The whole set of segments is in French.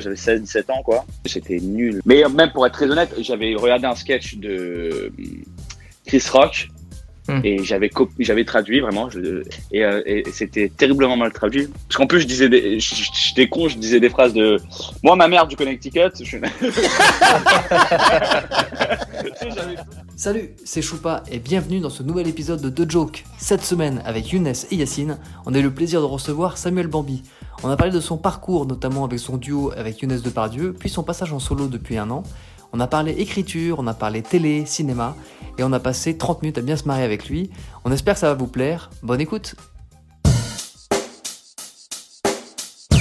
j'avais 16, 17 ans, quoi. J'étais nul. Mais même pour être très honnête, j'avais regardé un sketch de Chris Rock Hmm. et j'avais j'avais traduit vraiment je- et, euh, et c'était terriblement mal traduit parce qu'en plus je disais des j'étais con je disais des phrases de moi ma mère du Connecticut je... Salut, c'est Choupa et bienvenue dans ce nouvel épisode de The Joke. Cette semaine, avec Younes et Yacine, on a eu le plaisir de recevoir Samuel Bambi. On a parlé de son parcours, notamment avec son duo avec Younes Depardieu, puis son passage en solo depuis un an. On a parlé écriture, on a parlé télé, cinéma, et on a passé 30 minutes à bien se marier avec lui. On espère que ça va vous plaire. Bonne écoute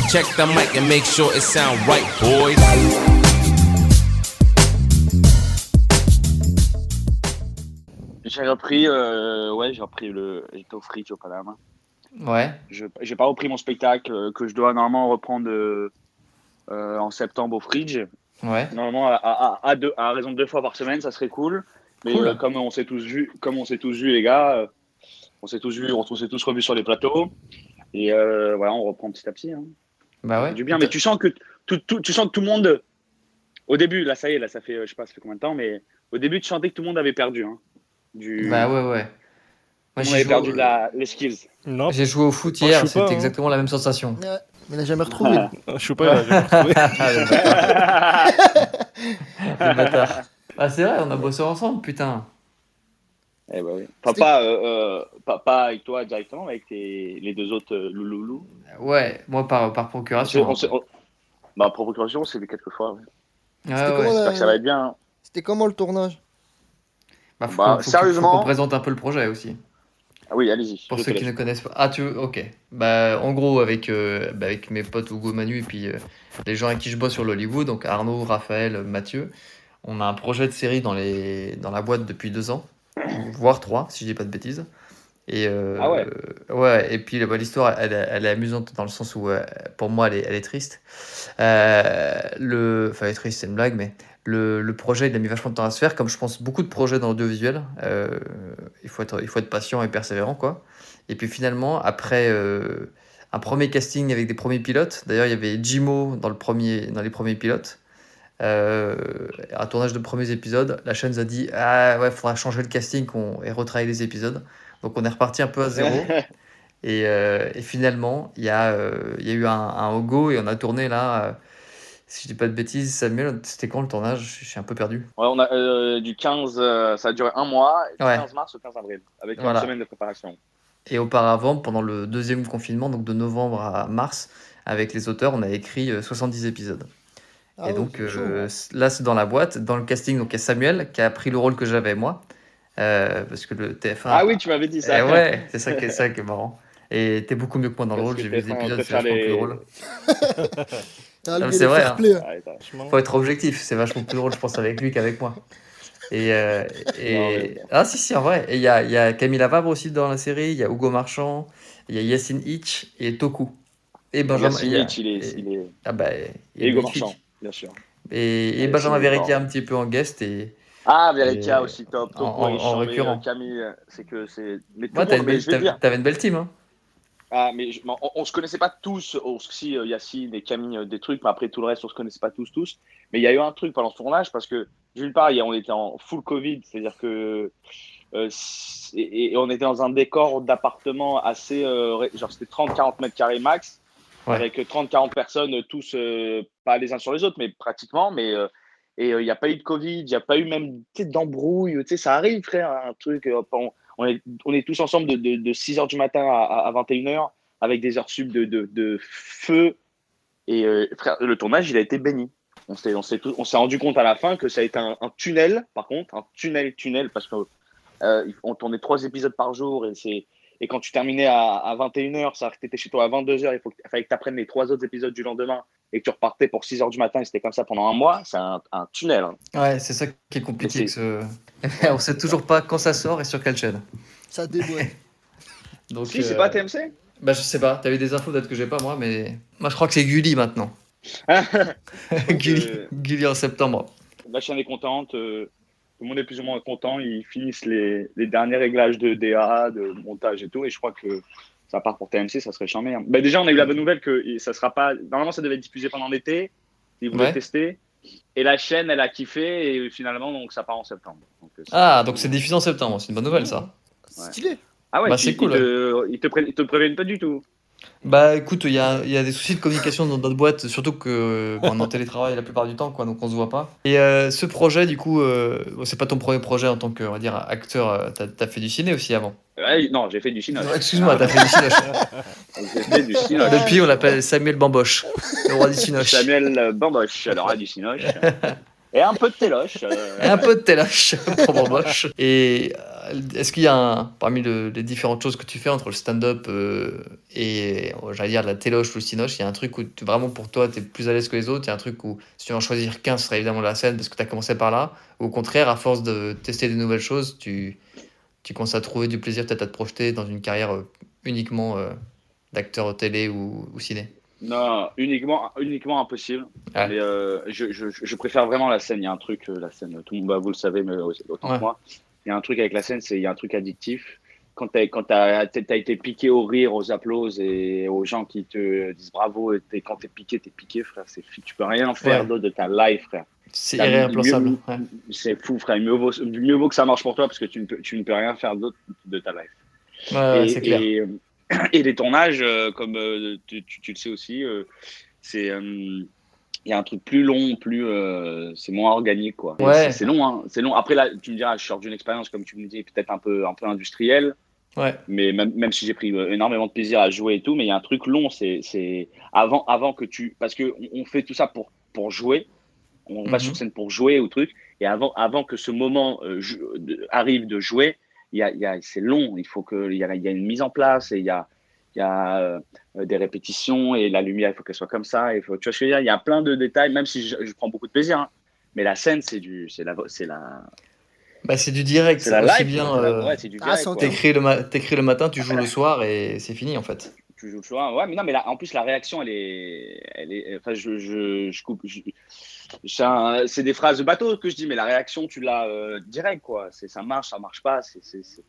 Check the mic and make sure it sound right, boys. j'ai repris euh, ouais j'ai repris le j'étais au Fridge au Panama Ouais. je j'ai pas repris mon spectacle euh, que je dois normalement reprendre euh, euh, en septembre au Fridge Ouais. Normalement, à, à, à, deux, à raison de deux fois par semaine, ça serait cool. Mais Cool. euh, comme on s'est tous vus, comme on s'est tous vus, les gars, euh, on s'est tous vus, on, s'est tous revus sur les plateaux. Et euh, voilà, on reprend petit à petit. Hein. Bah ouais. Du bien, mais tu sens que tout, tout- tu sens que tout le monde, au début, là, ça y est, là, ça fait, je sais pas, ça fait combien de temps, mais au début, tu sentais que tout le monde avait perdu. Hein, du, Bah ouais, ouais. Moi, j'ai avait perdu de la, les skills. Non, j'ai joué au foot Oh, hier, c'était hein. exactement la même sensation. Ouais, mais il n'a jamais retrouvé. je suis pas là. j'ai retrouvé. Ah, le bâtard. Ah, c'est vrai, on a bossé ensemble, putain. Eh ben oui. Papa, euh, pas, pas avec toi directement, mais avec tes- les deux autres euh, louloulous. Ouais, moi par, par On procuration. on s'est- on- Bah, pour procuration, c'est quelques fois. ouais. Comment, J'espère que ça va être bien. hein. C'était comment le tournage? Bah, faut Bah, faut sérieusement faut qu'on présente un peu le projet aussi. Ah oui, allez-y. Pour ceux qui ne connaissent pas. Ah, tu veux Ok. Bah, en gros, avec, euh, bah, avec mes potes Hugo Manu et puis euh, les gens avec qui je bosse sur l'Hollywood, donc Arnaud, Raphaël, Mathieu, on a un projet de série dans, les... dans la boîte depuis deux ans, voire trois, si je dis pas de bêtises. Et, euh, Ah ouais. Ouais, et puis bah, l'histoire, elle, est- elle est amusante dans le sens où, euh, pour moi, elle est, elle est triste. Euh, le... Enfin, elle est triste, c'est une blague, mais le, le projet, il a mis vachement de temps à se faire, comme je pense beaucoup de projets dans l'audiovisuel. Il, faut être, il faut être patient et persévérant, quoi. Et puis finalement, après un premier casting avec des premiers pilotes, d'ailleurs, il y avait Jimo dans, le premier, dans les premiers pilotes. Euh, un tournage de premiers épisodes, la chaîne nous a dit Ah ouais, faudra changer le casting et retravailler les épisodes. Donc on est reparti un peu à zéro. Et, euh, et finalement, il y, a, euh, y a eu un, un go et on a tourné là. euh, si je dis pas de bêtises, Samuel, c'était quand le tournage? Je suis un peu perdu. Ouais, on a euh, du 15, euh, ça a duré un mois, du Ouais. 15 mars au 15 avril, avec Voilà. une semaine de préparation. Et auparavant, pendant le deuxième confinement, donc de novembre à mars, avec les auteurs, on a écrit euh, 70 épisodes. Ah et ouais, donc euh, hein. là, c'est dans la boîte, dans le casting, donc il y a Samuel qui a pris le rôle que j'avais moi, euh, parce que le TF1. Ah, oui, tu m'avais dit ça. Eh ouais, c'est ça qui est ça qui est marrant. Et t'es beaucoup mieux que moi dans le rôle. J'ai vu TF1 épisodes, c'est vachement les- plus drôle. Ah, c'est est vrai, hein. hein. Ah. Faut être objectif, c'est vachement plus drôle, je pense, avec lui qu'avec moi. Et, euh, et... Non, mais- Ah si, si, en vrai. Et il y a, y a Camille Lavabre aussi dans la série, il y a Hugo Marchand, il y a Yacine Hitch et Toku. Et Benjamin. Yacine Hitch, il est, et- il est... Ah bah, il Et Hugo Hitch. Marchand, bien sûr. Et, Benjamin fort. un petit peu en guest. Et... Ah, Verica Et- aussi, top. en- top en- récurrent. Camille, c'est que c'est... Ouais, t'avais une, une belle team. Hein. Ah, mais je- on, on se connaissait pas tous, aussi euh, Yacine et Camille, euh, des trucs, mais après tout le reste, on se connaissait pas tous, tous. Mais il y a eu un truc pendant ce tournage, parce que d'une part, on était en full Covid, c'est-à-dire que. euh, et, et on était dans un décor d'appartement assez. euh, genre, c'était 30-40 mètres carrés max, Avec 30-40 personnes, tous, euh, pas les uns sur les autres, mais pratiquement. Mais. euh, et euh, il n'y a pas eu de Covid, il n'y a pas eu même d'embrouille. Ça arrive, frère, un truc. euh, on, est, on est tous ensemble de, de, de 6 h du matin à, à 21h avec des heures sub de, de, feu. Et euh, frère, le tournage, il a été béni. On s'est, rendu compte à la fin que ça a été un, un tunnel, par contre, un tunnel, tunnel, parce que euh, on tournait trois épisodes par jour et c'est. Et quand tu terminais à, à 21h, ça tu étais chez toi à 22h, il, faut que, il fallait que tu apprennes les trois autres épisodes du lendemain et que tu repartais pour 6h du matin et c'était comme ça pendant un mois, c'est un, un tunnel. hein. Ouais, c'est ça qui est compliqué. Que ce- On sait toujours pas quand ça sort et sur quelle chaîne. Ça déboîte. Donc, Si, c'est euh, pas TMC Bah, je sais pas, t'as eu des infos peut-être que j'ai pas moi, mais. Moi, je crois que c'est Gulli maintenant. Gulli, euh, Gulli en septembre. La chaîne est contente, euh, tout le monde est plus ou moins content, ils finissent les, les derniers réglages de DA, de montage et tout, et je crois que ça part pour TMC, ça serait charmé. hein. Bah, déjà, on a eu la bonne nouvelle que ça sera pas. Normalement, ça devait être diffusé pendant l'été, Ils voulaient Ouais. tester. Et la chaîne, elle a kiffé et finalement, donc ça part en septembre. Donc, euh, Ah, donc c'est diffusé en septembre, c'est une bonne nouvelle ça. Stylé. Ah ouais, Bah, c'est ils cool, te- Ils te, pré- ils te préviennent pas du tout. Bah écoute, il y a, il y a des soucis de communication dans notre boîte, surtout que bon, on est en télétravail la plupart du temps, quoi, donc on se voit pas. Et euh, ce projet, du coup, euh, bon, c'est pas ton premier projet en tant que, on va dire, acteur, euh, t'as as fait du ciné aussi avant. Ouais, non, j'ai fait du cinoche. Excuse-moi, t'as fait du cinoche. J'ai fait du cinoche. Depuis, on l'appelle Samuel Bamboche, le roi du cinoche. Samuel Bamboche, alors à du cinoche. Et un peu de téloche. euh, Et un peu de téloche pour Bamboche. Et euh, est-ce qu'il y a, un, parmi le- les différentes choses que tu fais entre le stand-up euh, et, euh, j'allais dire, la téloche ou le cinoche, il y a un truc où tu- vraiment pour toi, tu es plus à l'aise que les autres? Il y a un truc où, si tu en choisir qu'un, ce serait évidemment la scène parce que tu as commencé par là Ou au contraire, à force de tester des nouvelles choses, tu, tu commences à trouver du plaisir peut-être à te projeter dans une carrière euh, uniquement euh, d'acteur télé ou, ou ciné? Non, uniquement, uniquement impossible. Mais, euh, je, je, je préfère vraiment la scène. Il y a un truc, la scène, tout le monde, bah, vous le savez, mais autant Ouais. que moi. Il y a un truc avec la scène, c'est il y a un truc addictif. Quand tu as, été piqué au rire, aux applauses et aux gens qui te disent bravo, et quand t'es piqué, t'es piqué, frère. Tu peux rien faire Ouais. d'autre de ta life, frère. C'est irréemplaçable. ouais. C'est fou, frère. Mieux vaut, mieux vaut que ça marche pour toi parce que tu ne peux, tu ne peux rien faire d'autre de ta life. Ouais, et, clair. et, et les tournages, euh, comme euh, tu, tu- tu le sais aussi, euh, c'est il y a un truc plus long, plus euh, c'est moins organique quoi. Ouais. c'est- long, hein, c'est long. Après là, tu me diras, je sors d'une expérience comme tu me dis, peut-être un peu un peu industrielle, Ouais. mais même, même si j'ai pris euh, énormément de plaisir à jouer et tout, mais il y a un truc long, c'est c'est avant avant que tu parce que on, on fait tout ça pour pour jouer. On va Mhm. sur scène pour jouer ou truc, et avant, avant que ce moment euh, de- arrive de jouer, il y a, il y a, c'est long. Il faut que il y a, il y a une mise en place et il y a, il y a euh, des répétitions et la lumière, il faut qu'elle soit comme ça. Il faut, tu vois ce que je veux dire? Il y a plein de détails, même si je, je prends beaucoup de plaisir. hein. Mais la scène, c'est du, c'est la, c'est la, Bah, c'est du direct, c'est c'est la aussi live. bien. euh, ouais, c'est du Ah, direct. T'écris le, ma- t'écris le matin, tu joues le soir et c'est fini en fait. tu joues le soir. Ouais, mais non, mais là, en plus, la réaction, elle est. Elle est enfin, je, je, je coupe. je- c'est un- c'est des phrases de bateau que je dis, mais la réaction, tu l'as euh, direct, quoi. C'est, ça marche, ça marche pas. C'est, c'est, c'est-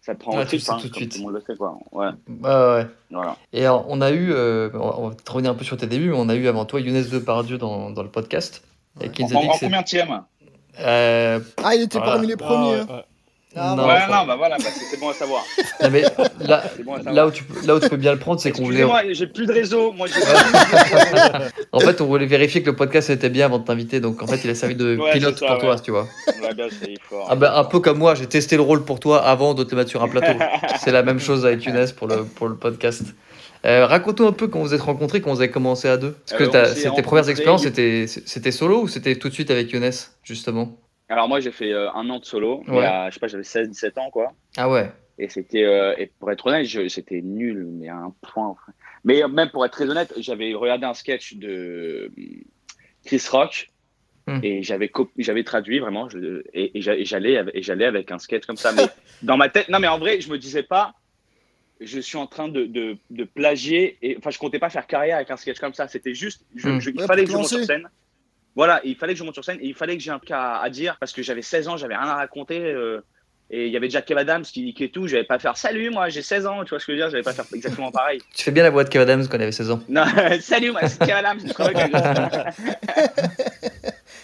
ça te prend Ouais, au tu trip, hein, tout de suite. tout le monde le sait, quoi. Ouais, Ouais, ouais. voilà. Et alors, on a eu, euh, on va- revenir un peu sur tes débuts, mais on a eu avant toi Younes Depardieu dans, dans le podcast. Et qui En, nous a dit en que c'est. combien tième Euh, Ah, il était Voilà. parmi les premiers. Ah, Non, Ouais, non, bah voilà, bah, c'est, bon à savoir. non, mais là, C'est bon à savoir. là, où tu, peux- là où tu peux bien le prendre, c'est qu'on voulait. Excusez-moi, j'ai plus de réseau. Moi, En fait, on voulait vérifier que le podcast était bien avant de t'inviter, donc en fait, il a servi de Ouais, pilote ça, pour toi, tu vois. Bah, fort. Ah ben, un peu comme moi, j'ai testé le rôle pour toi avant de te mettre sur un plateau. C'est la même chose avec Younes pour le, pour le podcast. Euh, Raconte-nous un peu quand vous êtes rencontrés, quand vous avez commencé à deux. Parce que Euh, tes premières expériences, c'était solo ou c'était tout de suite avec Younes, justement? Alors, moi, j'ai fait euh, un an de solo. Ouais. Je sais pas, j'avais 16-17 ans, quoi. Ah ouais Et c'était, euh, et pour être honnête, c'était nul, mais à un point. Mais euh, même pour être très honnête, j'avais regardé un sketch de Chris Rock Hmm. et j'avais j'avais traduit vraiment, je- et, et j'a- et j'allais avec- et j'allais avec un sketch comme ça. Mais dans ma tête, non, mais en vrai, je me disais pas, je suis en train de, de, de plagier. Et enfin, je comptais pas faire carrière avec un sketch comme ça. C'était juste, je- Hmm. je- il Ouais, fallait que je monte sur scène. Voilà, il fallait que je monte sur scène et il fallait que j'ai un truc à, dire parce que j'avais 16 ans, j'avais rien à raconter. euh, et il y avait déjà Kev Adams qui niquait tout. J'allais pas faire salut, moi j'ai 16 ans, tu vois ce que je veux dire? J'allais pas faire exactement pareil. Tu fais bien la voix de Kev Adams quand il avait 16 ans. Non, salut, moi c'est Kev Adams. je crois que-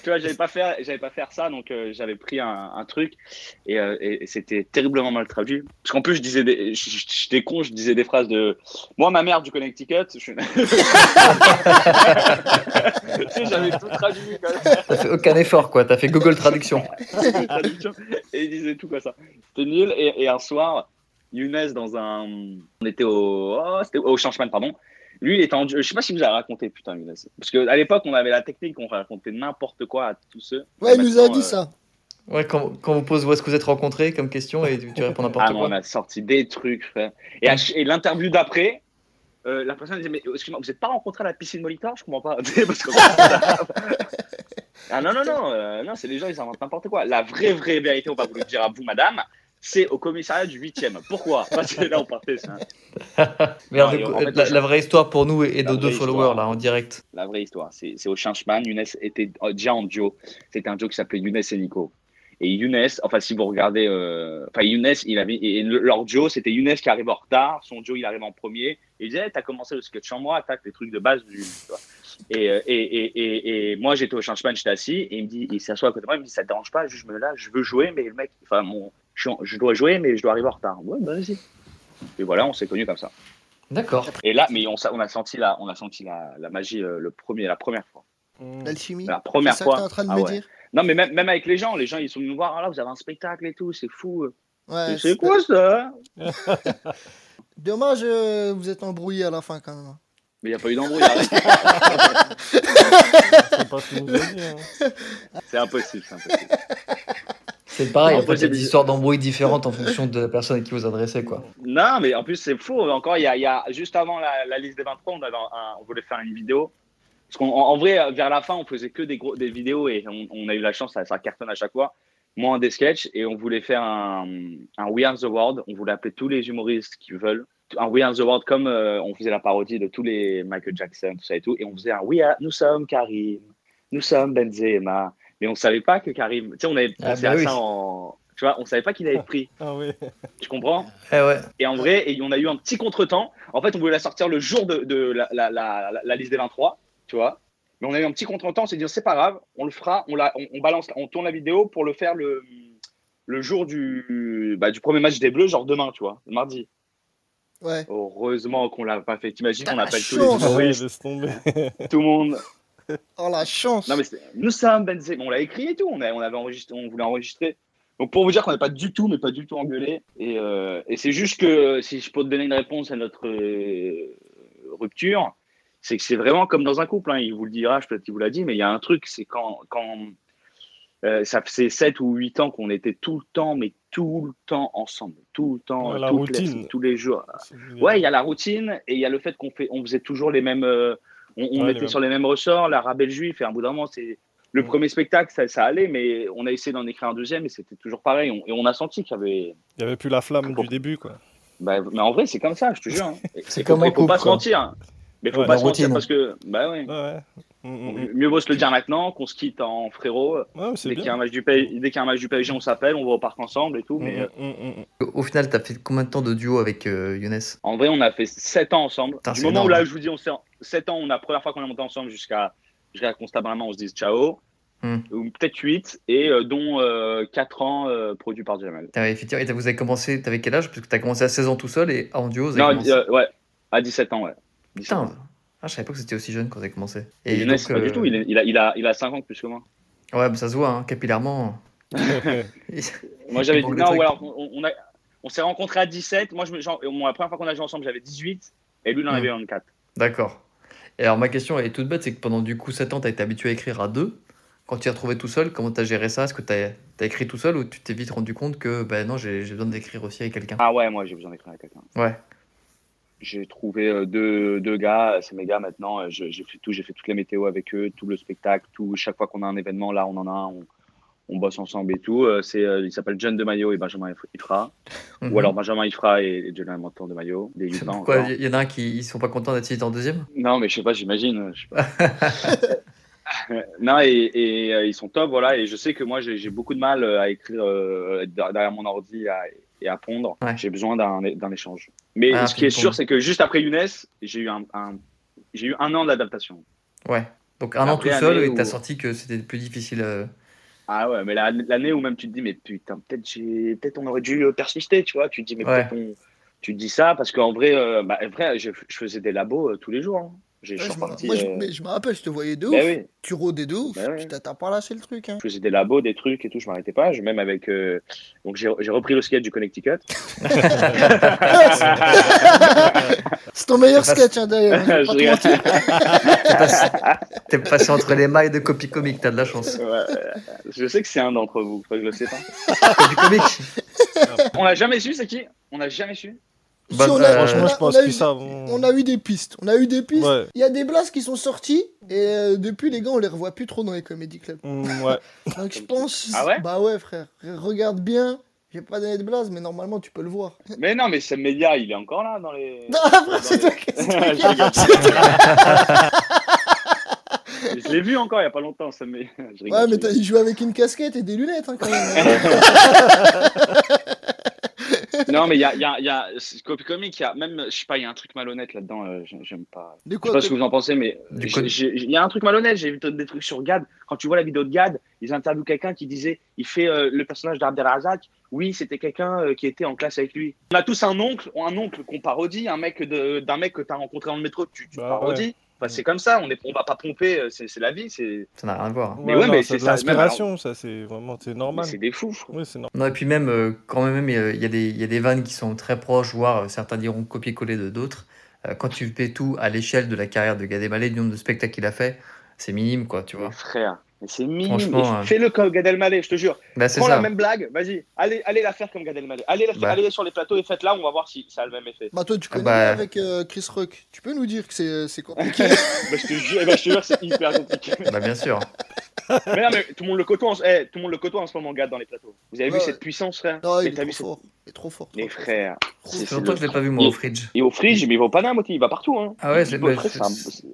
tu vois, j'allais pas faire, j'allais pas faire ça, donc euh, j'avais pris un, un truc et, euh, et- c'était terriblement mal traduit. Parce qu'en plus, je disais, des, je- je- j'étais con, je disais des phrases de moi, ma mère du Connecticut. Je... tu sais, j'avais tout traduit. Quand même. T'as fait aucun effort, quoi. T'as fait Google Traduction. traduction. et il disait tout comme ça. C'était nul. Et, et un soir, Younes, dans un. On était au. Oh, c'était au Changeman, pardon. Lui, il était en. Je sais pas si vous avez raconté, putain, Younes. Parce qu'à l'époque, on avait la technique, on racontait n'importe quoi à tous ceux. Ouais, il nous a dit euh, ça. Ouais, quand, quand on vous pose où est-ce que vous êtes rencontrés comme question et tu, tu réponds n'importe Ah non, quoi. on a sorti des trucs, frère. Et, à ch- et l'interview d'après, euh, la personne disait Mais excuse-moi, vous n'êtes pas rencontré à la piscine Molitor Je comprends pas. Ah non, non, non, euh, non c'est les gens, ils inventent n'importe quoi. La vraie, vraie vérité, on va vous le dire à vous, madame, c'est au commissariat du 8e. Pourquoi? Parce que là, on partait, ça. Mais Non, coup, la, vraie histoire pour nous et nos deux followers, là, en direct. La vraie histoire, c'est au Changeman. Younes était euh, déjà en duo. C'était un duo qui s'appelait Younes et Nico. Et Younes, enfin, si vous regardez, euh, enfin, Younes, il avait, et le- leur duo, c'était Younes qui arrive en retard. Son duo, il arrive en premier. Et il disait, t'as commencé le sketch en moi, tac, les trucs de base du. tu vois. Et, euh, et, et, et, et moi, j'étais au changement, j'étais assis, et il me dit, il s'assoit à côté de moi, il me dit, ça te dérange pas, je me là, je veux jouer, mais le mec, enfin, mon, je, je dois jouer, mais je dois arriver en retard. Ouais, bah vas-y. Et voilà, on s'est connus comme ça. D'accord. Et là, mais on, a senti la, on a senti la, la magie euh, le premier, la première fois. Mm. L'alchimie. La première C'est ça que fois. t'es en train de Ah me ouais. dire Non, mais même, même avec les gens, les gens, ils sont venus nous voir, ah là, vous avez un spectacle et tout, c'est fou. Ouais, c'est quoi ça Dommage, euh, vous êtes embrouillé à la fin quand même. Mais il n'y a pas eu d'embrouille. C'est hein. c'est impossible, c'est impossible. C'est pareil, en fait, il y a c'est- des histoires d'embrouilles différentes en fonction de la personne à qui vous adressez, quoi. Non, mais en plus, c'est fou. Encore, il y a, il y a- juste avant la, la liste des 23, on, avait un- on voulait faire une vidéo. Parce qu'en en, en vrai, vers la fin, on faisait que des, gros, des vidéos et on, on a eu la chance, ça, ça cartonne à chaque fois. Moi, des sketchs et on voulait faire un, un We Are the World. On voulait appeler tous les humoristes qui veulent. Un We Are the World comme euh, on faisait la parodie de tous les Michael Jackson, tout ça et tout. Et on faisait un We Are, nous sommes Karim, nous sommes Benzema. Mais on savait pas que Karim, tu sais, on avait Ah, pensé bah à oui. ça en. Tu vois, on savait pas qu'il avait pris. Ah oui. Tu comprends? Eh ouais. et en vrai, et on a eu un petit contretemps. En fait, on voulait la sortir le jour de, de la, la, la, la- la liste des 23, tu vois. Mais on a eu un petit contretemps. On s'est dit, c'est pas grave, on le fera, on, la, on, on balance, on tourne la vidéo pour le faire le, le jour du, bah, du premier match des Bleus, genre demain, tu vois, le mardi. Ouais. Heureusement qu'on l'a pas fait. T'imagines, on appelle tous les Ouais, humoristes, laisse tomber. tout le monde. Oh la chance Non, mais nous sommes Benzema. On l'a écrit et tout. On, a, on, avait enregistré, on voulait enregistrer. Donc, pour vous dire qu'on n'est pas du tout, mais pas du tout engueulé. Et, euh, et c'est juste que si je peux te donner une réponse à notre euh, rupture, c'est que c'est vraiment comme dans un couple. hein. Il vous le dira, je peut-être qu'il vous l'a dit, mais il y a un truc, c'est quand. quand euh, ça faisait 7 ou 8 ans qu'on était tout le temps, mais tout le temps ensemble. Tout le temps, la les- tous les jours. Ouais, il y a la routine et il y a le fait qu'on fait, on faisait toujours les mêmes. euh, on on Ouais, les était sur les mêmes ressorts, la rabelle juif, et à un bout d'un moment, c'est. Le premier spectacle, ça, ça allait, mais on a essayé d'en écrire un deuxième et c'était toujours pareil. On- et on a senti qu'il y avait. Il y avait plus la flamme du début, quoi. Bah, mais en vrai, c'est comme ça, je te jure. hein. Et- C'est et comme faut, un faut couple, pas se quoi. mentir. Mais faut Ouais, pas se mentir parce que. Bah ouais. Ouais, ouais. Mm, mm, mm. Mieux vaut se le dire maintenant qu'on se quitte en frérot. Ouais, Dès qu'il y, a un match du P- dès qu'il y a un match du PSG, on s'appelle, on va au parc ensemble et tout. Mais euh. Au final, t'as fait combien de temps de duo avec euh, Younes? En vrai, on a fait 7 ans ensemble. Putain, du moment où là, je vous dis, on s'est 7 ans, on a la première fois qu'on est monté ensemble jusqu'à jusqu'à constamment, on se dise ciao. Hmm. Ou peut-être 8, et euh, dont 4 ans euh, produits par Jamel. T'avais effectivement, et t'as- vous avez commencé, t'avais quel âge? Parce que t'as commencé à 16 ans tout seul et en duo, vous avez Non, commencé... euh, ouais, à 17 ans, ouais. 17 Putain, ah, je savais pas que c'était aussi jeune quand t'avais commencé. Et Younes, donc, c'est pas du euh, tout, il, est- il a, il, a, il a 5 ans plus que moi. Ouais, mais ça se voit, hein, capillairement. Moi, j'avais Il dit non, trucs. ou alors, on, on, a- on s'est rencontrés à 17. Moi, je me, genre, moi, la première fois qu'on a joué ensemble, j'avais 18, et lui, il en Hmm. avait 24. D'accord. Et alors, ma question est toute bête, c'est que pendant du coup 7 ans, t'as été habitué à écrire à deux. Quand tu t'es retrouvé tout seul, comment t'as géré ça? Est-ce que t'as as écrit tout seul ou tu t'es vite rendu compte que, ben non, j'ai j'ai besoin d'écrire aussi avec quelqu'un? Ah ouais, moi, j'ai besoin d'écrire avec quelqu'un. Ouais. J'ai trouvé euh, deux, deux gars, c'est mes gars maintenant. euh, J'ai fait tout, j'ai fait toutes les météos avec eux, tout le spectacle, tout. Chaque fois qu'on a un événement, là, on en a un, on, on bosse ensemble et tout. Euh, C'est, euh, il s'appelle John de Maillot et Benjamin Ifra. Mhm. Ou alors Benjamin Ifra et, et John Montan de Maillot, des Pourquoi il y en a un qui ils sont pas contents d'être cité en deuxième? Non, mais je sais pas, j'imagine. non, et, et, euh, ils sont top, voilà. Et je sais que moi, j'ai beaucoup de mal euh, à écrire euh, derrière mon ordi à- et à pondre. Ouais. J'ai besoin d'un échange. Mais Ah, ce qui est sûr, c'est que juste après Younes, j'ai eu un, un- j'ai eu un an d'adaptation. Ouais. Donc un an tout seul et t'as où- senti que c'était plus difficile. euh, Ah ouais, mais la- l'année où même tu te dis, mais putain, peut-être j'ai, peut-être on aurait dû euh, persister, tu vois. Tu te dis, mais Ouais. peut-être on, tu te dis ça parce qu'en vrai, euh, bah, vrai, je, je faisais des labos euh, tous les jours. hein. J'ai- Je Ouais, suis je me- reparti. Moi, je, euh, mais je me rappelle, je te voyais de ouf. ben oui. Tu rôdais de ouf. Ben. Putain, T'as pas lâché le truc. Hein. je faisais des labos, des trucs et tout, je m'arrêtais pas. Je, même avec, euh, donc j'ai j'ai repris le skate du Connecticut. C'est ton meilleur C'est sketch, hein, d'ailleurs. mentir. T'es passé, entre les mailles de copie comique, t'as de la chance. Ouais, je sais que c'est un d'entre vous, faut que je le sais pas. Copie comique On l'a jamais su, c'est qui? On n'a jamais su. Si, Bah, on, a, euh, Franchement, on a- je pense on a qu'ils eu- savent. on a eu des pistes. On a eu des pistes. Ouais. Il y a des blagues qui sont sorties. Et euh, depuis, les gars, on les revoit plus trop dans les comédie clubs. Mm, ouais. Donc je pense. Ah ouais? Bah ouais, frère. Regarde bien. J'ai pas donné de blase, mais normalement, tu peux le voir. Mais non, mais Sam Media, il est encore là dans les. Non, frère, c'est toi Je l'ai vu encore il y a pas longtemps, Sam Media. Je rigole, Ouais, mais il joue avec une casquette et des lunettes, hein, quand même. Non, mais il y a, il y a, il y a comique, il y a même, je sais pas, il y a un truc malhonnête là-dedans, euh, j'ai- j'aime pas. Je sais quoi pas ce que vous en pensez, mais j'ai- il y a un truc malhonnête. J'ai vu des trucs sur Gad. Quand tu vois la vidéo de Gad, ils interviewent quelqu'un qui disait il fait euh, le personnage d'Abdelrazak. Oui, c'était quelqu'un euh, qui était en classe avec lui. On a tous un oncle, ou un oncle qu'on parodie, un mec de- d'un mec que tu as rencontré dans le métro, tu, tu Bah parodies. Enfin, c'est comme ça, on est, on va pas pomper, euh, c'est la vie, c'est Ça n'a rien à voir. Mais ouais, non, mais c'est ça, l'inspiration, ça, c'est vraiment, normal. c'est des fous. frère. Oui, c'est normal. Non, et puis même, euh, quand même, euh, il y, a des- il y a des vannes qui sont très proches, voire euh, certains diront copier-coller de d'autres. Quand tu fais tout à l'échelle de la carrière de Gad Elmaleh, le nombre de spectacles qu'il a fait, c'est minime, quoi, tu vois. Frère, mais c'est minime. Hein. Fais-le comme Gad Elmaleh, je te jure. Bah, c'est Prends ça. la même blague, vas-y, allez, allez la faire comme Gad Elmaleh. Allez, la faire- Bah. allez sur les plateaux et faites-la, on va voir si ça a le même effet. Bah toi tu Ah connais bah. avec euh, Chris Rock. Tu peux nous dire que c'est c'est compliqué Bah, je te jure, bah, je te jure, c'est hyper compliqué. Bah, bien sûr. Mais non, mais tout le monde le côtoie en, eh, tout le monde le côtoie en ce moment, Gad, dans les plateaux. Vous avez Ouais, vu cette puissance, frère? Non, il est vu trop cette- fort. Il est trop fort. Mais trop frère, c'est- Ça c'est fait longtemps que je l'ai pas vu, moi, Il- au Fridge. Et au Fridge, mais il va au Paname il va partout. Hein. Ah ouais, c'est- Il bah, ça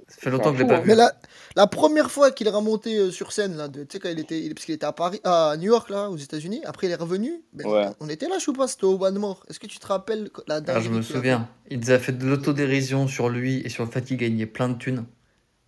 fait longtemps que je l'ai pas vu. Mais la, la première fois qu'il est remonté euh, sur scène, là, de- tu sais, quand il était, il- parce qu'il était à Paris, à New York, là, aux États-Unis, après il est revenu, ben, Ouais. on était là, je sais pas, c'était au One More. Est-ce que tu te rappelles la Ah, dinguerie je me souviens. Il nous a fait de l'autodérision sur lui et sur le fait qu'il gagnait plein de thunes.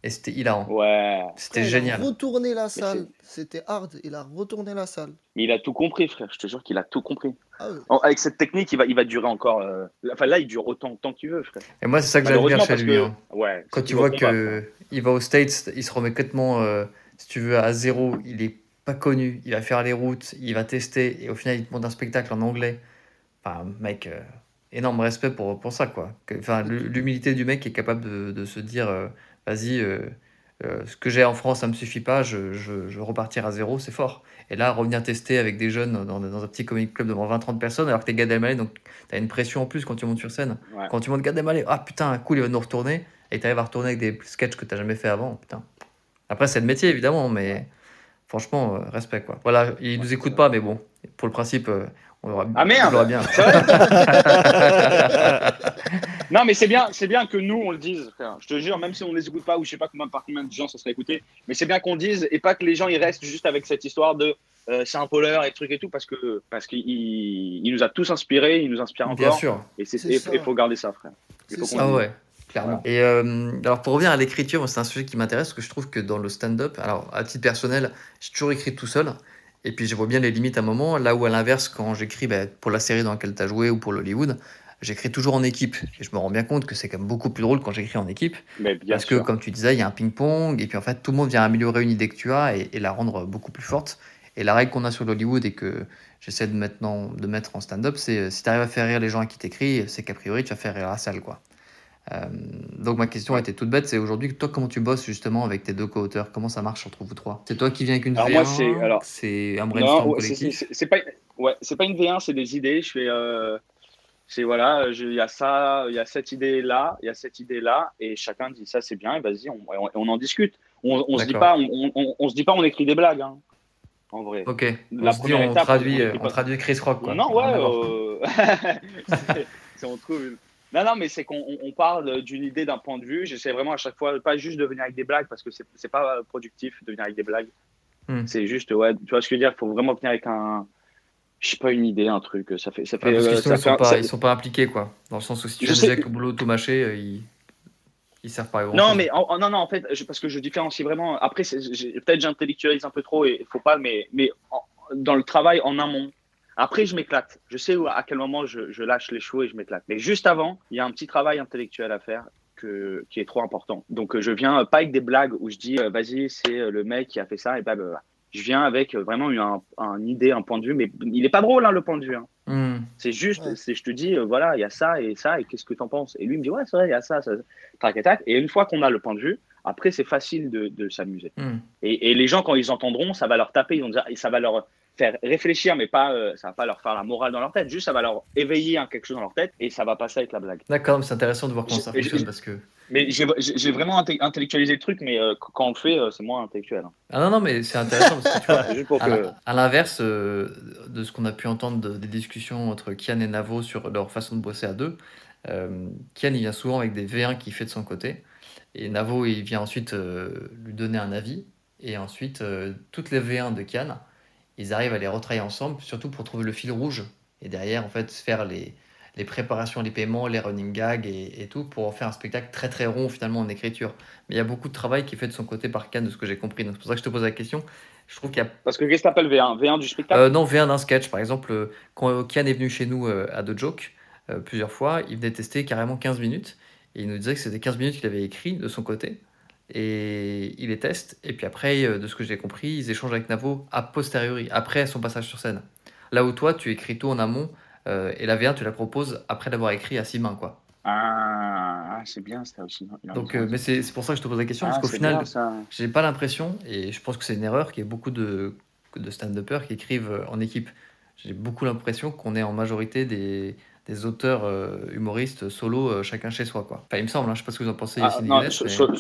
Et c'était hilarant. Ouais, C'était génial. Il a retourné la salle, c'était hard, il a retourné la salle. mais il a tout compris, frère. Je te jure qu'il a tout compris. Ah. En- Avec cette technique, il va, il va durer encore. euh, Enfin, là, il dure autant de temps qu'il veut, frère. Et moi, c'est ça que j'admire chez lui. que. hein. Ouais. Quand tu qu'il vois va combattre, que il va aux States, il se remet complètement, euh, si tu veux, à zéro. Il est pas connu. Il va faire les routes, il va tester. Et au final, il te montre un spectacle en anglais. Enfin, mec, euh, énorme respect pour, pour ça, quoi. Enfin, l'hu- l'humilité du mec qui est capable de, de se dire euh, vas-y, euh, euh, ce que j'ai en France, ça me suffit pas, je, je, repartir à zéro, c'est fort. Et là, revenir tester avec des jeunes dans, dans un petit comic club devant 20-30 personnes, alors que t'es Gad Elmaleh, donc t'as une pression en plus quand tu montes sur scène. Ouais. Quand tu montes Gad Elmaleh, ah putain, cool, il va nous retourner, et t'arrives à retourner avec des sketchs que t'as jamais fait avant, putain. Après, c'est le métier, évidemment, mais franchement, euh, respect, quoi. Voilà, il nous écoute pas, mais bon, pour le principe, on aura, Ah, merde on l'aura bien. Non, mais c'est bien, c'est bien que nous on le dise, frère. Je te jure, même si on ne les écoute pas, ou je sais pas combien, par combien de gens ça serait écouté, mais c'est bien qu'on dise et pas que les gens ils restent juste avec cette histoire de euh, c'est un poleur et trucs et tout, parce que parce qu'il il nous a tous inspirés, il nous inspire Bien encore, sûr. et et faut garder ça, frère. Il C'est faut ça. qu'on Ah le dise. ouais, clairement. Et euh, alors pour revenir à l'écriture, c'est un sujet qui m'intéresse parce que je trouve que dans le stand-up, alors à titre personnel, j'ai toujours écrit tout seul. Et puis je vois bien les limites à un moment, là où à l'inverse, quand j'écris bah, pour la série dans laquelle tu as joué ou pour l'Hollywood, j'écris toujours en équipe. Et je me rends bien compte que c'est quand même beaucoup plus drôle quand j'écris en équipe. Mais bien parce que, comme tu disais, il y a un ping-pong, et puis en fait, tout le monde vient améliorer une idée que tu as et, et la rendre beaucoup plus forte. Et la règle qu'on a sur l'Hollywood et que j'essaie de, maintenant, de mettre en stand-up, c'est si tu arrives à faire rire les gens à qui t'écris, c'est qu'a priori, tu vas faire rire la salle. Quoi. Euh, donc ma question était toute bête, c'est aujourd'hui, toi, comment tu bosses justement avec tes deux co-auteurs? Comment ça marche entre vous trois? C'est toi qui viens avec une Alors V1 moi, c'est- un brainstorm collectif? c'est pas, ouais, pas une V1, c'est des idées. Je fais, euh, c'est voilà, je- il y a ça, il y a cette idée là, il y a cette idée là, et chacun dit ça c'est bien, et vas-y, on, on, on en discute. On, on se dit pas, on, se dit pas, on écrit des blagues, hein, en vrai. Ok, on La se première on étape, traduit, on euh, traduit Chris Rock. Quoi. Non, ouais, euh, c'est- on trouve. une- Non, non, mais c'est qu'on on- on parle d'une idée, d'un point de vue. J'essaie vraiment à chaque fois, pas juste de venir avec des blagues, parce que c'est c'est pas productif de venir avec des blagues. Hmm. C'est juste, ouais, tu vois ce que je veux dire, il faut vraiment venir avec un. Je sais pas, une idée, un truc. Ça fait. Ça fait, Ouais, parce euh, ça ils sont pas, ça- ils sont pas impliqués, quoi. Dans le sens où si tu fais avec au boulot tout mâché, euh, ils, ils servent pas à grand Non, chose. mais en- non, non, en fait, je- parce que je différencie vraiment. Après, peut-être j'intellectualise un peu trop et il faut pas, mais, mais en- dans le travail en amont. Après, je m'éclate. Je sais où- à quel moment je, je lâche les chevaux et je m'éclate. Mais juste avant, il y a un petit travail intellectuel à faire que, qui est trop important. Donc, euh, je viens pas avec des blagues où je dis, vas-y, c'est le mec qui a fait ça et bah. Je viens avec euh, vraiment une un, un idée, un point de vue, mais il est pas drôle, hein, le point de vue. hein. Hmm. C'est juste, Ouais. c'est je te dis, euh, voilà, il y a ça et ça, et qu'est-ce que tu en penses? Et lui il me dit, ouais, c'est vrai, il y a ça, ça, tac, tac. Et une fois qu'on a le point de vue, après, c'est facile de, de s'amuser. Hmm. Et, et les gens, quand ils entendront, ça va leur taper, ils vont dire, et ça va leur faire réfléchir, mais pas, euh, ça va pas leur faire la morale dans leur tête, juste ça va leur éveiller quelque chose dans leur tête et ça va passer avec la blague. D'accord, mais c'est intéressant de voir comment ça fonctionne parce que. Mais j'ai vraiment intellectualisé le truc, mais euh, quand on le fait, euh, c'est moins intellectuel. hein. Ah non, non, mais c'est intéressant parce que tu vois, C'est juste pour à que. à l'inverse euh, de ce qu'on a pu entendre de- des discussions entre Kian et Navo sur leur façon de bosser à deux, Kian il vient souvent avec des V1 qu'il fait de son côté et Navo il vient ensuite euh, lui donner un avis et ensuite euh, toutes les V1 de Kian ils arrivent à les retravailler ensemble surtout pour trouver le fil rouge et derrière, en fait, faire les, les préparations, les paiements, les running gags et, et tout pour en faire un spectacle très très rond finalement en écriture. Mais il y a beaucoup de travail qui est fait de son côté par Cannes, de ce que j'ai compris. Donc c'est pour ça que je te pose la question. Je trouve qu'il y a Parce que qu'est-ce que t'appelles V1 V1 du spectacle? Euh, non, V1 d'un sketch, par exemple, quand Kian est venu chez nous à The Joke plusieurs fois, il venait tester carrément 15 minutes. Et il nous disait que c'était 15 minutes qu'il avait écrit de son côté. Et il les teste. Et puis après, euh, de ce que j'ai compris, ils échangent avec Navo a posteriori, après son passage sur scène. Là où toi, tu écris tout en amont. euh, et la V1, tu la proposes après l'avoir écrit à six mains, quoi. Ah, ah, c'est bien ça aussi. Donc, euh, mais c'est pour ça que je te pose la question, Ah, parce qu'au final, j'ai pas l'impression, et je pense que c'est une erreur, qu'il y a beaucoup de, de stand-uppers qui écrivent en équipe. J'ai beaucoup l'impression qu'on est en majorité des, des auteurs euh, humoristes solo, euh, chacun chez soi. Quoi. Enfin, il me semble, hein, je sais pas ce que vous en pensez, Ah, Yacine non, so- mais-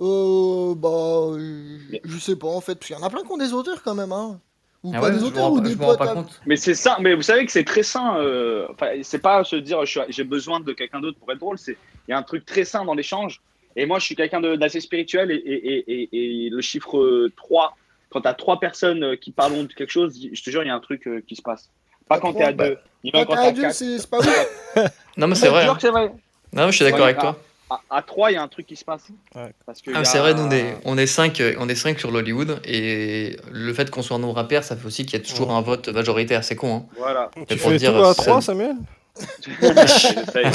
Euh, bah, je sais pas en fait, parce qu'il y en a plein qui ont des auteurs quand même, hein. Ou Ah pas ouais, des je auteurs ou des je potes. à- compte. Mais c'est ça, mais vous savez que c'est très sain. euh, Enfin, c'est pas se dire je j'ai besoin de quelqu'un d'autre pour être drôle. C'est il y a un truc très sain dans l'échange. Et moi, je suis quelqu'un de- d'assez spirituel et, et, et, et- et le chiffre euh, 3, quand tu as trois personnes qui parlent de quelque chose, je te jure, il y a un truc qui se passe. Pas quand tu trois, es à bah, deux, Quand t'es à quatre. c'est pas ouf. Non, mais c'est Je te vrai. jure hein. que c'est vrai. Non, mais je suis d'accord avec toi. À, à 3, il y a un truc qui se passe. Ouais. Parce que Ah, c'est a- vrai, nous, on est, on est cinq, euh, on est cinq sur l'Hollywood, et le fait qu'on soit un nombre impair, ça fait aussi qu'il y a toujours un vote majoritaire, c'est con. Hein. Voilà. Tu pour fais dire, tout à ça- 3, Samuel J'essaye, j'essaye.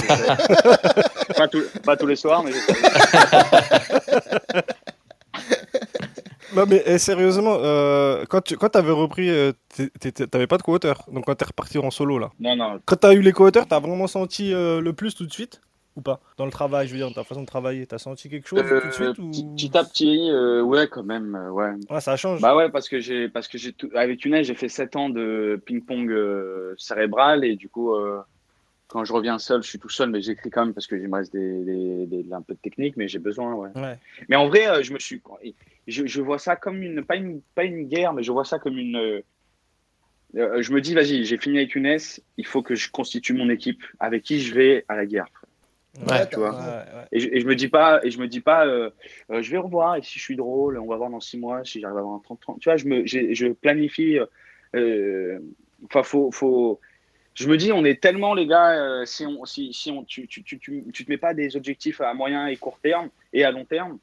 pas, tous- pas tous les soirs, mais. Non, mais eh, sérieusement, euh, quand tu quand avais repris, euh, t'avais pas de co-auteur. Donc quand t'es reparti en solo, là. Non, non. Quand t'as eu les co-auteurs, t'as vraiment senti euh, le plus tout de suite Ou pas? Dans le travail, je veux dire, dans ta façon de travailler. T'as senti quelque chose tout de Euh, suite ou... petit, petit à petit, euh, ouais, quand même, euh, ouais. Ouais, ça change. Bah ouais, parce que j'ai, parce que j'ai tout, avec Younes, j'ai fait 7 ans de ping-pong euh, cérébral et du coup, euh, quand je reviens seul, je suis tout seul, mais j'écris quand même parce que il me reste des, des, des- un peu de technique, mais j'ai besoin, ouais. Ouais. Mais en vrai, euh, je me suis, je, je vois ça comme une, pas une, pas une guerre, mais je vois ça comme une. euh, euh, je me dis, vas-y, j'ai fini avec Younes, il faut que je constitue mon équipe avec qui je vais à la guerre. Ouais, tu vois. Ouais, ouais. Et je, et je me dis pas, et je me dis pas, euh, euh, je vais revoir et si je suis drôle, on va voir dans six mois si j'arrive à avoir un 30 30. Tu vois, je me, j'ai- je planifie. euh, Enfin, faut, faut. Je me dis, on est tellement les gars, euh, si on, si, si on, tu, tu, tu, tu, tu te mets pas des objectifs à moyen et court terme et à long terme.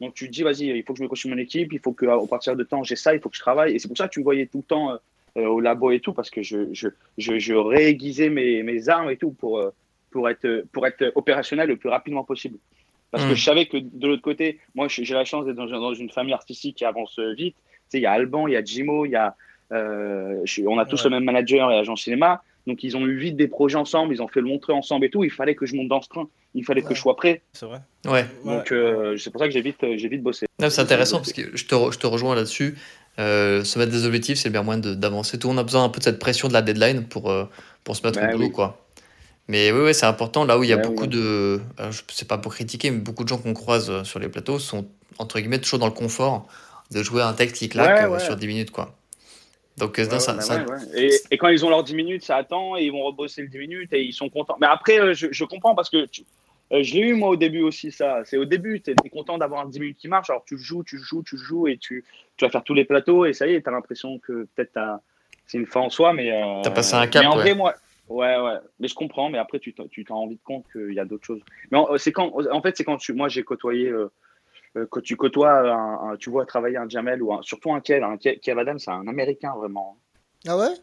Donc tu te dis, vas-y, il faut que je me construise mon équipe, il faut que à partir de temps j'ai ça, il faut que je travaille. Et c'est pour ça que tu me voyais tout le temps euh, euh, au labo et tout, parce que je, je, je, je réaiguisais mes, mes armes et tout pour, pour, être, pour être opérationnel le plus rapidement possible. Parce que Mm. je savais que de l'autre côté, moi j'ai la chance d'être dans, dans une famille artistique qui avance vite. Tu sais, il y a Alban, il y a Jimo, il y a, je on a tous Ouais. le même manager et agent cinéma. Donc ils ont eu vite des projets ensemble, ils ont fait le montrer ensemble et tout. Il fallait que je monte dans ce train, il fallait que je sois prêt. C'est vrai. Ouais. Donc euh, c'est pour ça que j'ai vite, euh, j'ai vite bossé. Non, c'est intéressant parce que je te, re- je te rejoins là-dessus. Euh, se mettre des objectifs, c'est bien moyen de- d'avancer. Tout le monde a besoin un peu de cette pression de la deadline pour, euh, pour se mettre Bah au boulot, oui. quoi. Mais oui, ouais, c'est important. Là où il y a Bah beaucoup oui. de. alors, je sais pas pour critiquer, mais beaucoup de gens qu'on croise sur les plateaux sont, entre guillemets, toujours dans le confort de jouer un texte qui claque Ouais, ouais. sur 10 minutes, quoi. Donc, euh, Ouais, non, ça, ouais, ça- ouais, ouais. Et, et quand ils ont leurs 10 minutes, ça attend et ils vont rebosser le 10 minutes et ils sont contents. Mais après, euh, je, je comprends parce que tu- euh, je l'ai eu moi au début aussi, ça. C'est au début, tu es, content d'avoir un 10 minutes qui marche. Alors tu joues, tu joues, tu joues et tu, tu vas faire tous les plateaux et ça y est, tu as l'impression que peut-être c'est une fin en soi. Mais, euh, T'as passé un cap, Mais en vrai, moi. Ouais, ouais, mais je comprends, mais après, tu t'en tu rends vite compte qu'il y a d'autres choses. Mais en, c'est quand, en fait, c'est quand tu, moi j'ai côtoyé, euh, quand tu côtoies, un, un- tu vois travailler un Jamel ou un- surtout un Kev, un Kev, Kev Adams, c'est un américain vraiment. Ah ouais?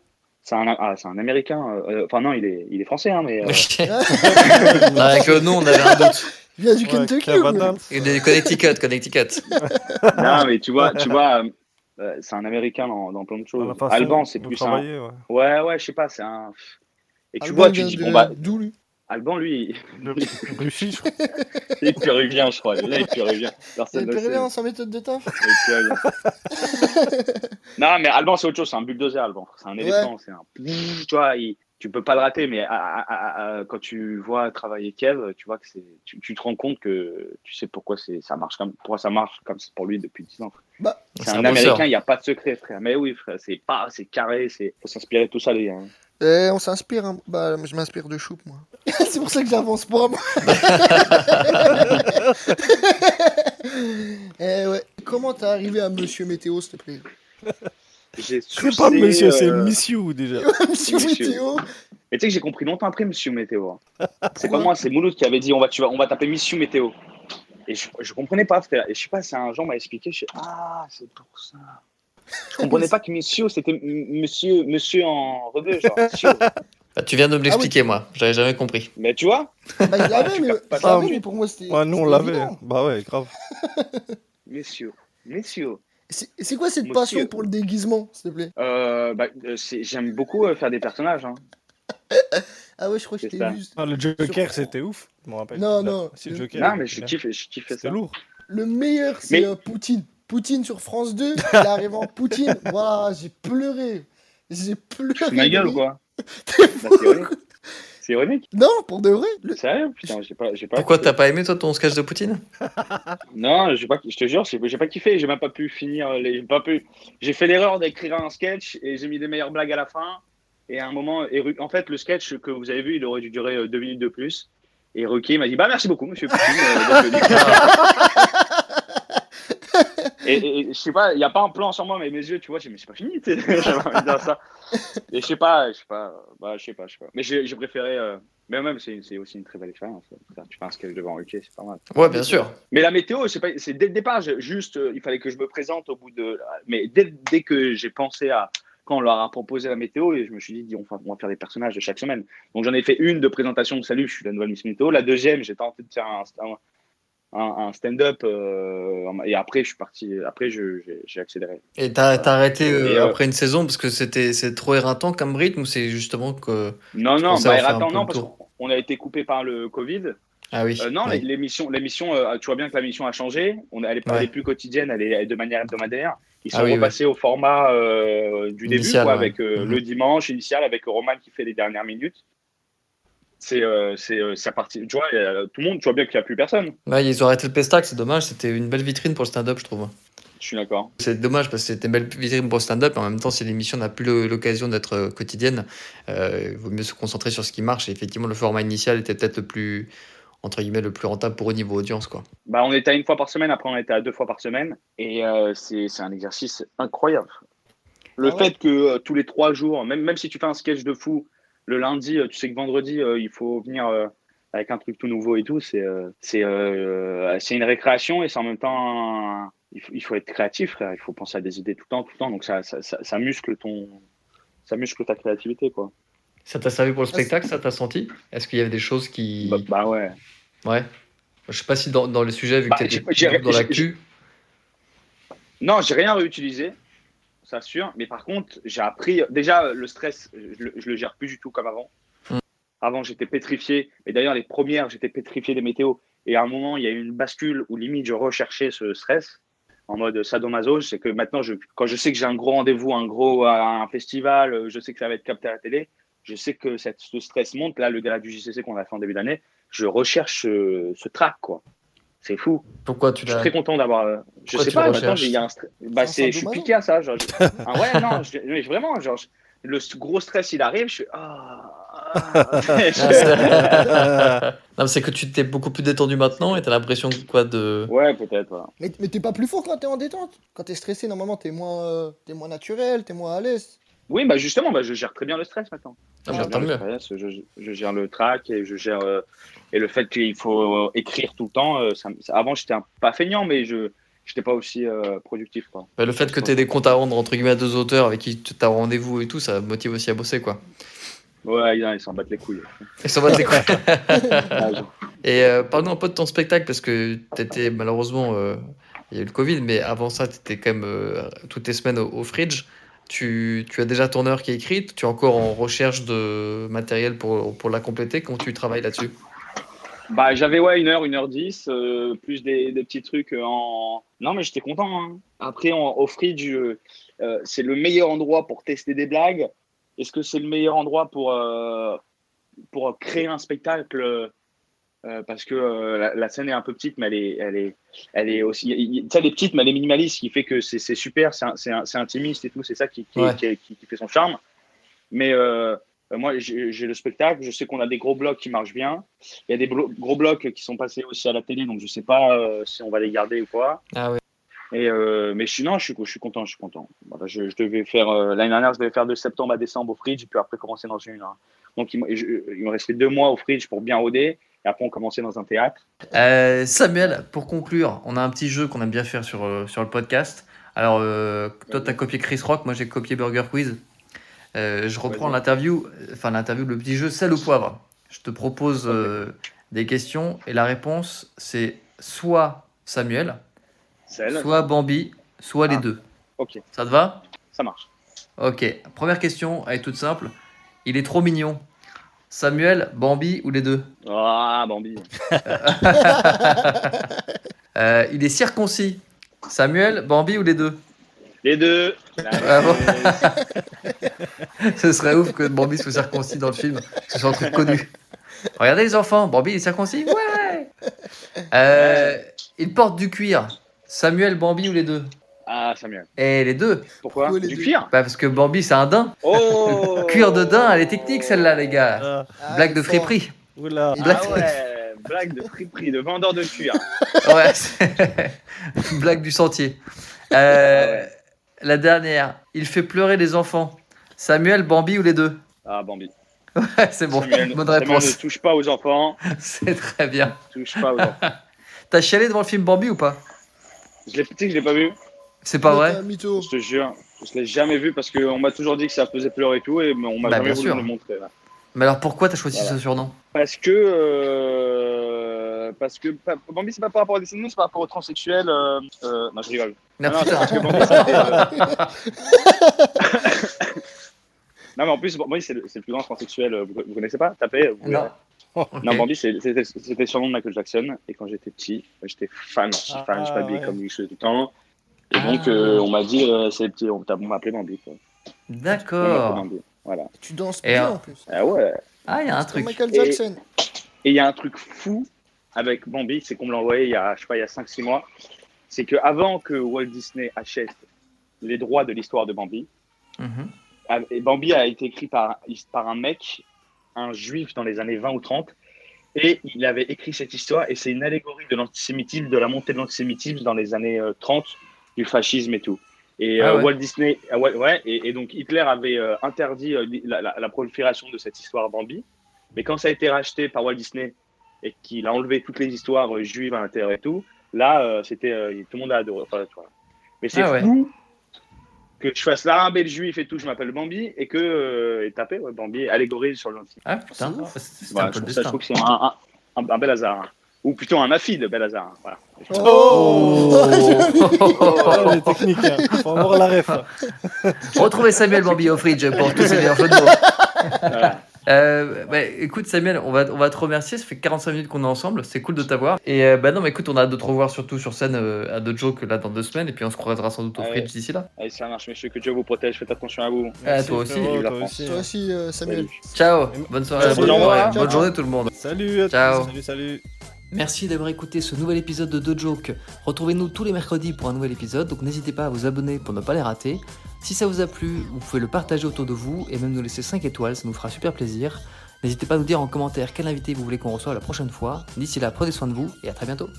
C'est un, ah, c'est un américain. euh, Enfin, non, il est, il est français, hein, mais. euh, Non, avec le nom, on avait un doute. Il vient du Ouais, Kentucky Kev ou est Connecticut, Connecticut. non, mais tu vois, tu vois euh, euh, c'est un américain dans, dans plein de choses. Alban, c'est plus un. ouais. Ouais, ouais, je sais pas, c'est un. Et tu Alban vois, tu dis, de- bon, bah, D'où lui? Alban, lui, Le Russie, je crois. il est péruvien, je crois. Là, il est péruvien. Personne le sait. péruvien sa méthode de taf Il est non, mais Alban, c'est autre chose, c'est un bulldozer, Alban. C'est un éléphant, c'est un. Tu vois, il- tu peux pas le rater, mais à- à- à- à- quand tu vois travailler Kev, tu vois que c'est. Tu, tu te rends compte que tu sais pourquoi c'est ça marche comme pourquoi ça marche comme c'est pour lui depuis 10 ans. Bah, C'est un, américain, il n'y a pas de secret, frère. Mais oui, frère, c'est pas, c'est carré, c'est faut s'inspirer de tout ça, les gars. Eh, on s'inspire, hein. bah je m'inspire de Choup moi. c'est pour ça que j'avance pas moi. eh ouais. Comment t'es arrivé à Monsieur Météo s'il te plaît? J'ai C'est pas monsieur, c'est euh, Miss You déjà. Monsieur Monsieur. Météo. Mais tu sais que j'ai compris longtemps après Monsieur Météo. hein. C'est pas moi, c'est Mouloud qui avait dit on va, tu vas, on va taper Monsieur Météo. Et je, je comprenais pas, frère. Et je sais pas, c'est un genre m'a expliqué. Je sais, ah, c'est pour ça. Je comprenais pas que Monsieur, c'était Monsieur, Monsieur en rebeu, genre. Bah, tu viens de Ah me l'expliquer, moi. J'avais jamais compris. Mais tu vois, Bah, je l'avais, mais, pour moi, c'était. Ouais, nous on l'avait. Bah ouais, grave. Monsieur, Monsieur. C'est c'est quoi cette Monsieur. passion pour le déguisement, s'il te plaît? Euh, bah, euh, c'est- j'aime beaucoup euh, faire des personnages. Hein. Ah ouais, je crois que C'est t'ai vu. Ah, le Joker, c'était ouf. Je me rappelle. Non, non. Si, le Joker. Non, il mais je kiffe, je kiffe ça. C'était lourd. Le meilleur, c'est Mais- euh, Poutine. Poutine sur France 2, il arrive en Poutine. Waouh, j'ai pleuré. J'ai pleuré. C'est ma gueule ou quoi Bah, c'est ironique. C'est ironique. Non, pour de vrai. Le- Sérieux Putain, j'ai pas, j'ai pas. Pourquoi t'as pas aimé, toi, ton sketch de Poutine? Non, j'ai pas, je te jure, j'ai pas kiffé, j'ai même pas pu finir les, j'ai pas pu. J'ai fait l'erreur d'écrire un sketch et j'ai mis des meilleures blagues à la fin. Et à un moment, en fait, le sketch que vous avez vu, il aurait dû durer euh, deux minutes de plus. Et Ruquier m'a dit, bah merci beaucoup, monsieur Poutine. Et, et- et je sais pas, il y a pas un plan sur moi, mais mes yeux, tu vois, j'ai dit, mais c'est pas fini, j'avais ça. Et je sais pas, je sais pas, bah je sais pas, je sais pas. Mais j'ai préféré, euh, mais même, c'est aussi une très belle expérience. Tu fais un sketch devant Ruquier, c'est pas mal. Ouais, bien sûr. Mais la météo, c'est dès le départ, je- juste, euh, il fallait que je me présente au bout de. Mais dès, dès que j'ai pensé à quand on leur a proposé la météo, et je me suis dit, on va, on va faire des personnages de chaque semaine. Donc j'en ai fait une de présentation salut, je suis la nouvelle Miss Météo. La deuxième, j'ai tenté de faire un, un, un stand-up, euh, et après je suis parti. Après, j'ai accéléré. Et t'as arrêté euh, Et, euh, après une saison parce que c'était c'est trop éreintant comme rythme ou c'est justement que. Non, non, bah, peu non, parce qu'on a été coupé par le Covid. Ah oui. Euh, non, l'émission, l'émission, euh, tu vois bien que la mission a changé. On, elle, est, pas- Ouais. plus quotidienne, elle est, de manière hebdomadaire. Ils sont Ah oui, ouais. repassés au format euh, du début, Initial, quoi, ouais. avec Mhm. le dimanche initial, avec Roman qui fait les dernières minutes. C'est, euh, c'est, euh, ça partie. Tu vois, il y a- tout le monde, tu vois bien qu'il n'y a plus personne. Ouais, ils ont arrêté le pestac, c'est dommage. C'était une belle vitrine pour le stand-up, je trouve. Je suis d'accord. C'est dommage parce que c'était une belle vitrine pour le stand-up. En même temps, si l'émission n'a plus l'occasion d'être euh, quotidienne, euh, il vaut mieux se concentrer sur ce qui marche. Et effectivement, le format initial était peut-être le plus, entre guillemets, le plus rentable pour eux niveau audience, quoi. Bah, on était à une fois par semaine, après on était à deux fois par semaine. Et euh, c'est, c'est un exercice incroyable. Le Ah ouais fait que euh, tous les trois jours, même, même si tu fais un sketch de fou, le lundi, euh, tu sais que vendredi, euh, il faut venir euh, avec un truc tout nouveau et tout, c'est, euh, c'est, euh, c'est une récréation et c'est en même temps. un- il, faut, il faut être créatif, frère. Il faut penser à des idées tout le temps, tout le temps. Donc ça, ça, ça, ça muscle ton. Ça muscle ta créativité, quoi. Ça t'a servi pour le spectacle, ça? T'a senti? Est-ce qu'il y avait des choses qui. Bah, bah ouais. Ouais. Je sais pas si dans, dans le sujet, vu Bah, que j'ai- dans l'actu. Non, j'ai rien réutilisé, ça sûr. Mais par contre, j'ai appris. Déjà, le stress, je, le- je le gère plus du tout comme avant. Mm. Avant, j'étais pétrifié. Et d'ailleurs, les premières, j'étais pétrifié des météos. Et à un moment, il y a eu une bascule où limite, je recherchais ce stress en mode sadomaso. C'est que maintenant, je, quand je sais que j'ai un gros rendez-vous, un gros un festival, euh, je sais que ça va être capté à la télé. Je sais que cette, ce stress monte. Là, le gala du JCC qu'on a fait en début d'année, je recherche ce, ce track, quoi. C'est fou. Pourquoi tu Je suis très content d'avoir. euh, Je sais pas, maintenant, il y a un stress. Bah, je suis piqué à ça. Genre, je- ah ouais, non, je- mais vraiment, genre, le gros stress, il arrive, je suis. Ah, ah. C'est- non, mais c'est que tu t'es beaucoup plus détendu maintenant et t'as l'impression quoi de. ouais, peut-être. voilà. Mais, mais t'es pas plus fort quand t'es en détente? Quand t'es stressé, normalement, t'es moins, euh, t'es moins naturel, t'es moins à l'aise. Oui, bah justement, bah, je gère très bien le stress maintenant. Ah, Je bah, gère tant bien le mieux. stress, je, je gère le track et je gère. euh, et le fait qu'il faut euh, écrire tout le temps. euh, ça ça- avant, j'étais un, pas feignant, mais je n'étais pas aussi euh, productif. Quoi. Bah, le fait que tu aies des comptes à rendre entre guillemets à deux auteurs avec qui tu as rendez-vous et tout, ça motive aussi à bosser quoi. Ouais, ils ils s'en battent les couilles. Va te découper. Ah, je- Et parle-nous un peu de ton spectacle parce que tu étais malheureusement, il y a eu le Covid, mais avant ça, tu étais quand même toutes les semaines au, au Fridge. Tu, tu as déjà ton heure qui est écrite, tu es encore en recherche de matériel pour, pour la compléter. Comment tu travailles là-dessus? Bah, j'avais ouais, une heure, une heure dix, euh, plus des, petits trucs en. Non, mais j'étais content. hein. Après, en, au Fridge, euh, c'est le meilleur endroit pour tester des blagues. Est-ce que c'est le meilleur endroit pour, euh, pour créer un spectacle euh, Parce que euh, la, la scène est un peu petite, mais elle est, elle est, elle est aussi. Tu sais, elle est petite, mais elle est minimaliste, ce qui fait que c'est super, c'est intimiste et tout. C'est ça qui, qui, Ouais. qui, qui- qui fait son charme. Mais euh, moi, j'ai le spectacle. Je sais qu'on a des gros blocs qui marchent bien. Il y a des blo- gros blocs qui sont passés aussi à la télé, donc je sais pas si on va les garder ou quoi. Ah ouais. Et mais je suis non, je suis, je suis content, je suis content. Voilà, je, je devais faire l'année dernière, je devais faire de septembre à décembre au Fridge, puis après commencer dans une. hein. Donc il, je- il me restait deux mois au Fridge pour bien roder, et après on commençait dans un théâtre. Euh, Samuel, pour conclure, on a un petit jeu qu'on aime bien faire sur, euh, sur le podcast. Alors, euh, toi, tu as copié Chris Rock, moi j'ai copié Burger Quiz. Je reprends l'interview, enfin l'interview, le petit jeu sel ou poivre? Je te propose des questions et la réponse c'est soit Samuel, Celle. soit Bambi, soit les Ah. deux. Ok, Ça te va? Ça marche. Ok, première question, elle est toute simple. Il est trop mignon. Samuel, Bambi ou les deux? Ah, Bambi. Euh, Il est circoncis. Samuel, Bambi ou les deux? Les deux. Ah bon? Ce serait ouf que Bambi soit circoncis dans le film, que ce soit un truc connu. Regardez les enfants, Bambi est circoncis? Ouais Euh, Il porte du cuir. Samuel, Bambi ou les deux? Ah, Samuel. Et les deux Pourquoi Pourquoi les Du deux cuir bah Parce que Bambi c'est un daim. Oh Cuir de daim, elle est technique celle-là les gars. Ah, Ah, Blague de friperie. oula. Blague- Ah ouais, blague de friperie, de vendeur de cuir. Ouais, c'est- blague du sentier. Euh, La dernière, il fait pleurer les enfants. Samuel, Bambi ou les deux? Ah, Bambi. Ouais, c'est bon, Samuel, bonne Samuel réponse. ne touche pas aux enfants. C'est très bien. Touche pas aux enfants. T'as chialé devant le film Bambi ou pas? Je l'ai, tu sais que je l'ai pas vu. C'est pas vrai mytho. Je te jure. Je l'ai jamais vu parce qu'on m'a toujours dit que ça faisait pleurer et tout, et on m'a Bah, jamais voulu me le montrer. là. Mais alors pourquoi t'as choisi Voilà. ce surnom? Parce que. euh, parce que Bambi, c'est pas par rapport à Disney, c'est par rapport aux transsexuels. Euh, euh, non, je rigole. Non, Non, putain. parce que Bambi, euh, non, mais en plus, Bambi, c'est le, c'est le plus grand transsexuel. Vous, vous connaissez pas? Tapez. vous. Non. Non, Bambi, c'était le nom de Michael Jackson. Et quand j'étais petit, j'étais fan. J'étais Ah, fan, je m'habillais ouais. comme lui tout le temps. Et Ah. donc, euh, on m'a dit, euh, c'est le petit, on m'a appelé Bambi. D'accord. Bambi. Voilà. Tu danses Et bien en plus. Ah ouais. Ah, il y a un truc. Michael Et- Jackson. Et il y a un truc fou avec Bambi, c'est qu'on me l'a envoyé il y a, je sais pas, il y a 5-6 mois. C'est qu'avant que Walt Disney achète les droits de l'histoire de Bambi, Mhm. ah, et Bambi a été écrit par, par un mec, un juif dans les années 20 ou 30, et il avait écrit cette histoire, et c'est une allégorie de l'antisémitisme, de la montée de l'antisémitisme dans les années euh, 30, du fascisme et tout. Et Ah euh. Walt Disney, ah ouais, ouais, et, et donc Hitler avait euh, interdit euh, la, la- la prolifération de cette histoire Bambi, mais quand ça a été racheté par Walt Disney et qu'il a enlevé toutes les histoires euh, juives à l'intérieur et tout, là, euh, c'était euh, tout le monde a adoré. Enfin, tu vois. Mais c'est Ah ouais. fou que je fasse l'arabe et le juif et tout, je m'appelle Bambi, et que euh, et taper ouais, Bambi allégorie sur le Ah putain, c'est c'est Voilà, un je, peu le trouve ça, je destin. trouve que c'est un, un, un- un bel hasard. hein. Ou plutôt un affi de bel hasard. hein. Voilà. Oh, Ah, les techniques, hein. faut avoir la ref. hein. Retrouvez Samuel Bambi au fridge pour tous ces meilleurs jeux de mots. Voilà. Euh, bah, écoute Samuel, on va, on va te remercier, ça fait 45 minutes qu'on est ensemble, c'est cool de t'avoir. Et euh, bah non mais écoute, on a hâte de te revoir surtout sur scène euh, à deux jokes là dans deux semaines et puis on se croisera sans doute au Ouais. fridge d'ici là. Allez, ça marche, messieurs, que Dieu vous protège, faites attention à vous. Ah, toi aussi. frérot, la toi aussi. Toi aussi, euh, Samuel. Salut. Ciao, bonne soirée, bonne, au revoir. bonne journée tout le monde. Salut à tous. Ciao. Salut, salut. Merci d'avoir écouté ce nouvel épisode de The Joke. Retrouvez-nous tous les mercredis pour un nouvel épisode, donc n'hésitez pas à vous abonner pour ne pas les rater. Si ça vous a plu, vous pouvez le partager autour de vous et même nous laisser 5 étoiles, ça nous fera super plaisir. N'hésitez pas à nous dire en commentaire quel invité vous voulez qu'on reçoive la prochaine fois. D'ici là, prenez soin de vous et à très bientôt.